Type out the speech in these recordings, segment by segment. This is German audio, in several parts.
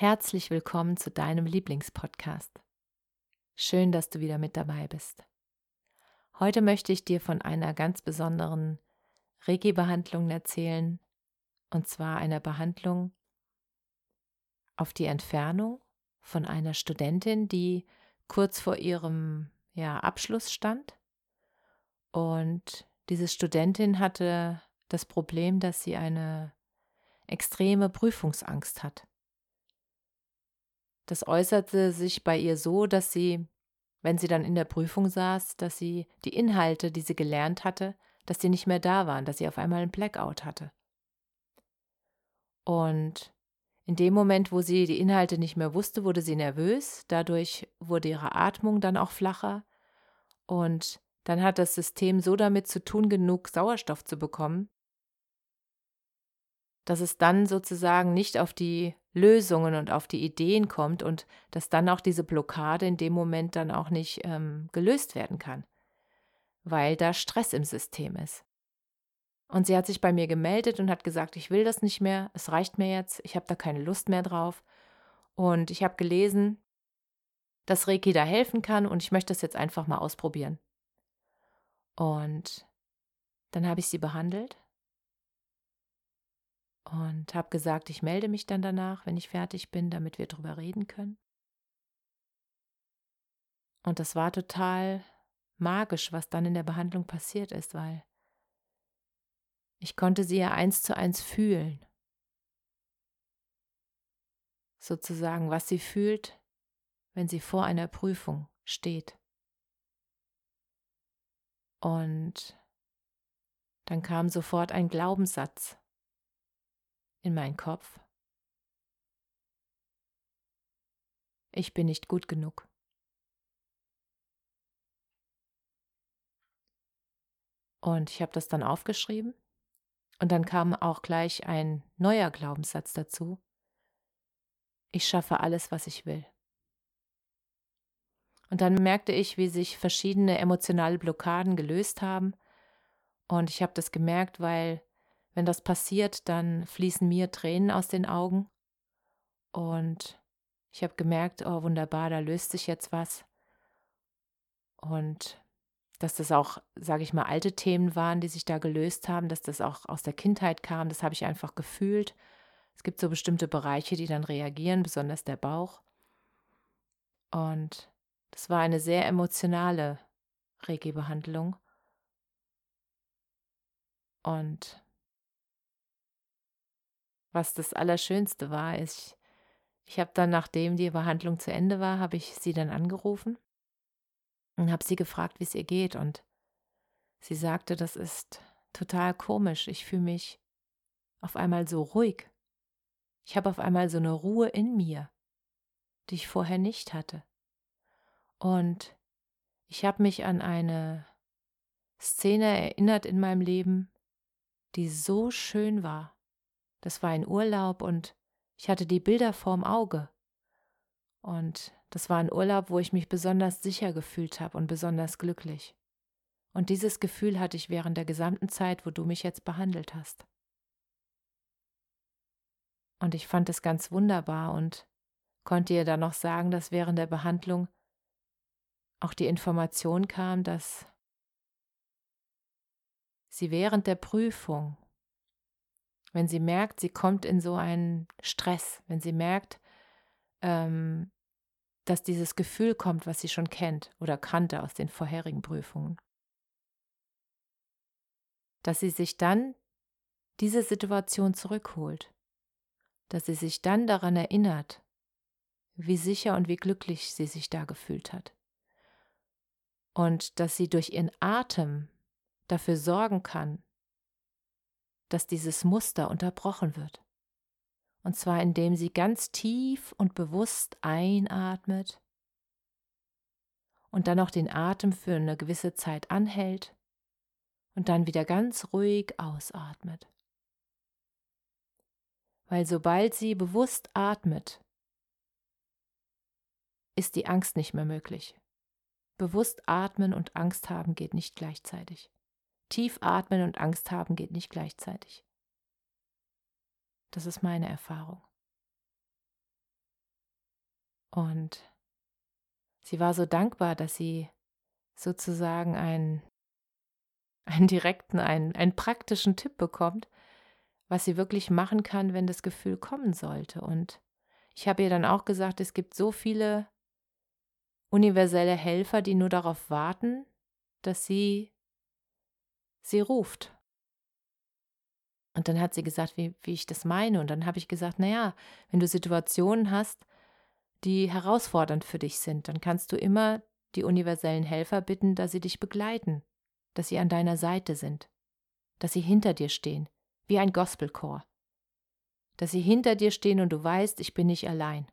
Herzlich willkommen zu deinem Lieblingspodcast. Schön, dass du wieder mit dabei bist. Heute möchte ich dir von einer ganz besonderen Reiki-Behandlung erzählen, und zwar einer Behandlung auf die Entfernung von einer Studentin, die kurz vor ihrem ja, Abschluss stand. Und diese Studentin hatte das Problem, dass sie eine extreme Prüfungsangst hat. Das äußerte sich bei ihr so, dass sie, wenn sie dann in der Prüfung saß, dass sie die Inhalte, die sie gelernt hatte, dass die nicht mehr da waren, dass sie auf einmal einen Blackout hatte. Und in dem Moment, wo sie die Inhalte nicht mehr wusste, wurde sie nervös, dadurch wurde ihre Atmung dann auch flacher und dann hat das System so damit zu tun, genug Sauerstoff zu bekommen, dass es dann sozusagen nicht auf die Lösungen und auf die Ideen kommt und dass dann auch diese Blockade in dem Moment dann auch nicht ähm, gelöst werden kann, weil da Stress im System ist. Und sie hat sich bei mir gemeldet und hat gesagt, ich will das nicht mehr, es reicht mir jetzt, ich habe da keine Lust mehr drauf. Und ich habe gelesen, dass Reiki da helfen kann und ich möchte das jetzt einfach mal ausprobieren. Und dann habe ich sie behandelt und habe gesagt, ich melde mich dann danach, wenn ich fertig bin, damit wir drüber reden können. Und das war total magisch, was dann in der Behandlung passiert ist, weil ich konnte sie ja eins zu eins fühlen. Sozusagen, was sie fühlt, wenn sie vor einer Prüfung steht. Und dann kam sofort ein Glaubenssatz, in meinen Kopf. Ich bin nicht gut genug. Und ich habe das dann aufgeschrieben. Und dann kam auch gleich ein neuer Glaubenssatz dazu. Ich schaffe alles, was ich will. Und dann merkte ich, wie sich verschiedene emotionale Blockaden gelöst haben. Und ich habe das gemerkt, weil wenn das passiert, dann fließen mir Tränen aus den Augen. Und ich habe gemerkt, oh wunderbar, da löst sich jetzt was. Und dass das auch, sage ich mal, alte Themen waren, die sich da gelöst haben, dass das auch aus der Kindheit kam, das habe ich einfach gefühlt. Es gibt so bestimmte Bereiche, die dann reagieren, besonders der Bauch. Und das war eine sehr emotionale Reiki-Behandlung. Und was das Allerschönste war, ist, ich habe dann, nachdem die Behandlung zu Ende war, habe ich sie dann angerufen und habe sie gefragt, wie es ihr geht. Und sie sagte, das ist total komisch. Ich fühle mich auf einmal so ruhig. Ich habe auf einmal so eine Ruhe in mir, die ich vorher nicht hatte. Und ich habe mich an eine Szene erinnert in meinem Leben, die so schön war. Das war ein Urlaub und ich hatte die Bilder vorm Auge. Und das war ein Urlaub, wo ich mich besonders sicher gefühlt habe und besonders glücklich. Und dieses Gefühl hatte ich während der gesamten Zeit, wo du mich jetzt behandelt hast. Und ich fand es ganz wunderbar und konnte ihr dann noch sagen, dass während der Behandlung auch die Information kam, dass sie während der Prüfung wenn sie merkt, sie kommt in so einen Stress, wenn sie merkt, ähm, dass dieses Gefühl kommt, was sie schon kennt oder kannte aus den vorherigen Prüfungen, dass sie sich dann diese Situation zurückholt, dass sie sich dann daran erinnert, wie sicher und wie glücklich sie sich da gefühlt hat. Und dass sie durch ihren Atem dafür sorgen kann, dass dieses Muster unterbrochen wird. Und zwar indem sie ganz tief und bewusst einatmet und dann auch den Atem für eine gewisse Zeit anhält und dann wieder ganz ruhig ausatmet. Weil sobald sie bewusst atmet, ist die Angst nicht mehr möglich. Bewusst atmen und Angst haben geht nicht gleichzeitig. Tief atmen und Angst haben geht nicht gleichzeitig. Das ist meine Erfahrung. Und sie war so dankbar, dass sie sozusagen einen, einen direkten, einen, einen praktischen Tipp bekommt, was sie wirklich machen kann, wenn das Gefühl kommen sollte. Und ich habe ihr dann auch gesagt, es gibt so viele universelle Helfer, die nur darauf warten, dass sie sie ruft. Und dann hat sie gesagt, wie, wie ich das meine. Und dann habe ich gesagt, naja, wenn du Situationen hast, die herausfordernd für dich sind, dann kannst du immer die universellen Helfer bitten, dass sie dich begleiten, dass sie an deiner Seite sind, dass sie hinter dir stehen, wie ein Gospelchor. Dass sie hinter dir stehen und du weißt, ich bin nicht allein.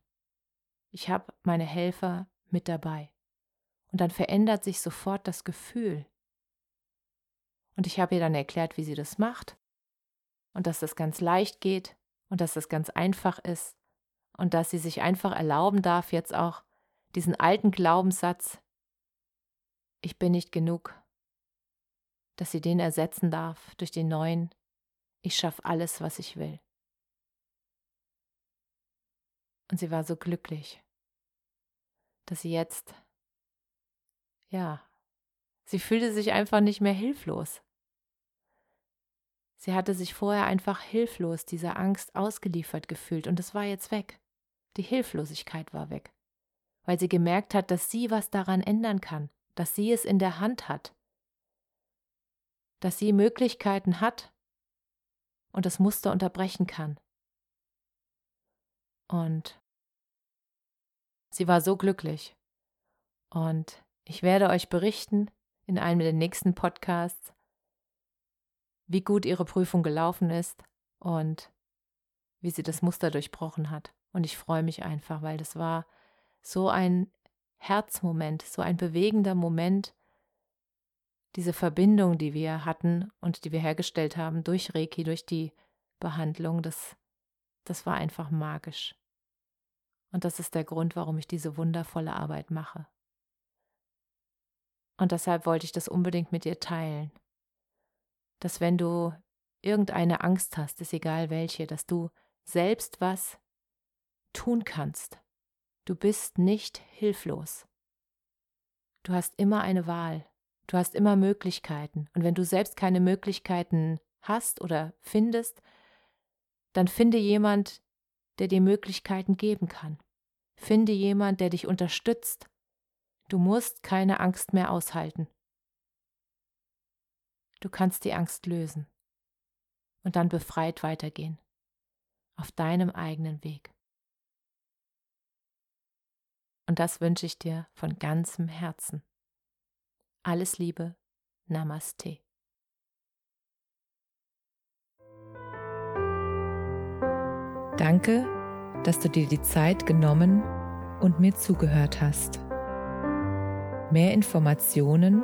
Ich habe meine Helfer mit dabei. Und dann verändert sich sofort das Gefühl. Und ich habe ihr dann erklärt, wie sie das macht und dass das ganz leicht geht und dass das ganz einfach ist und dass sie sich einfach erlauben darf, jetzt auch diesen alten Glaubenssatz, ich bin nicht genug, dass sie den ersetzen darf durch den neuen, ich schaffe alles, was ich will. Und sie war so glücklich dass sie jetzt, ja, sie fühlte sich einfach nicht mehr hilflos. Sie hatte sich vorher einfach hilflos dieser Angst ausgeliefert gefühlt und es war jetzt weg. Die Hilflosigkeit war weg, weil sie gemerkt hat, dass sie was daran ändern kann, dass sie es in der Hand hat, dass sie Möglichkeiten hat und das Muster unterbrechen kann. Und Sie war so glücklich. Und ich werde euch berichten in einem der nächsten Podcasts, wie gut ihre Prüfung gelaufen ist und wie sie das Muster durchbrochen hat. Und ich freue mich einfach, weil das war so ein Herzmoment, so ein bewegender Moment, diese Verbindung, die wir hatten und die wir hergestellt haben durch Reiki, durch die Behandlung, das, das war einfach magisch. Und das ist der Grund, warum ich diese wundervolle Arbeit mache. Und deshalb wollte ich das unbedingt mit dir teilen. Dass wenn du irgendeine Angst hast, ist egal welche, dass du selbst was tun kannst. Du bist nicht hilflos. Du hast immer eine Wahl. Du hast immer Möglichkeiten. Und wenn du selbst keine Möglichkeiten hast oder findest, dann finde jemand, der dir Möglichkeiten geben kann. Finde jemand, der dich unterstützt. Du musst keine Angst mehr aushalten. Du kannst die Angst lösen und dann befreit weitergehen, auf deinem eigenen Weg. Und das wünsche ich dir von ganzem Herzen. Alles Liebe, Namaste. Danke dass du dir die Zeit genommen und mir zugehört hast. Mehr Informationen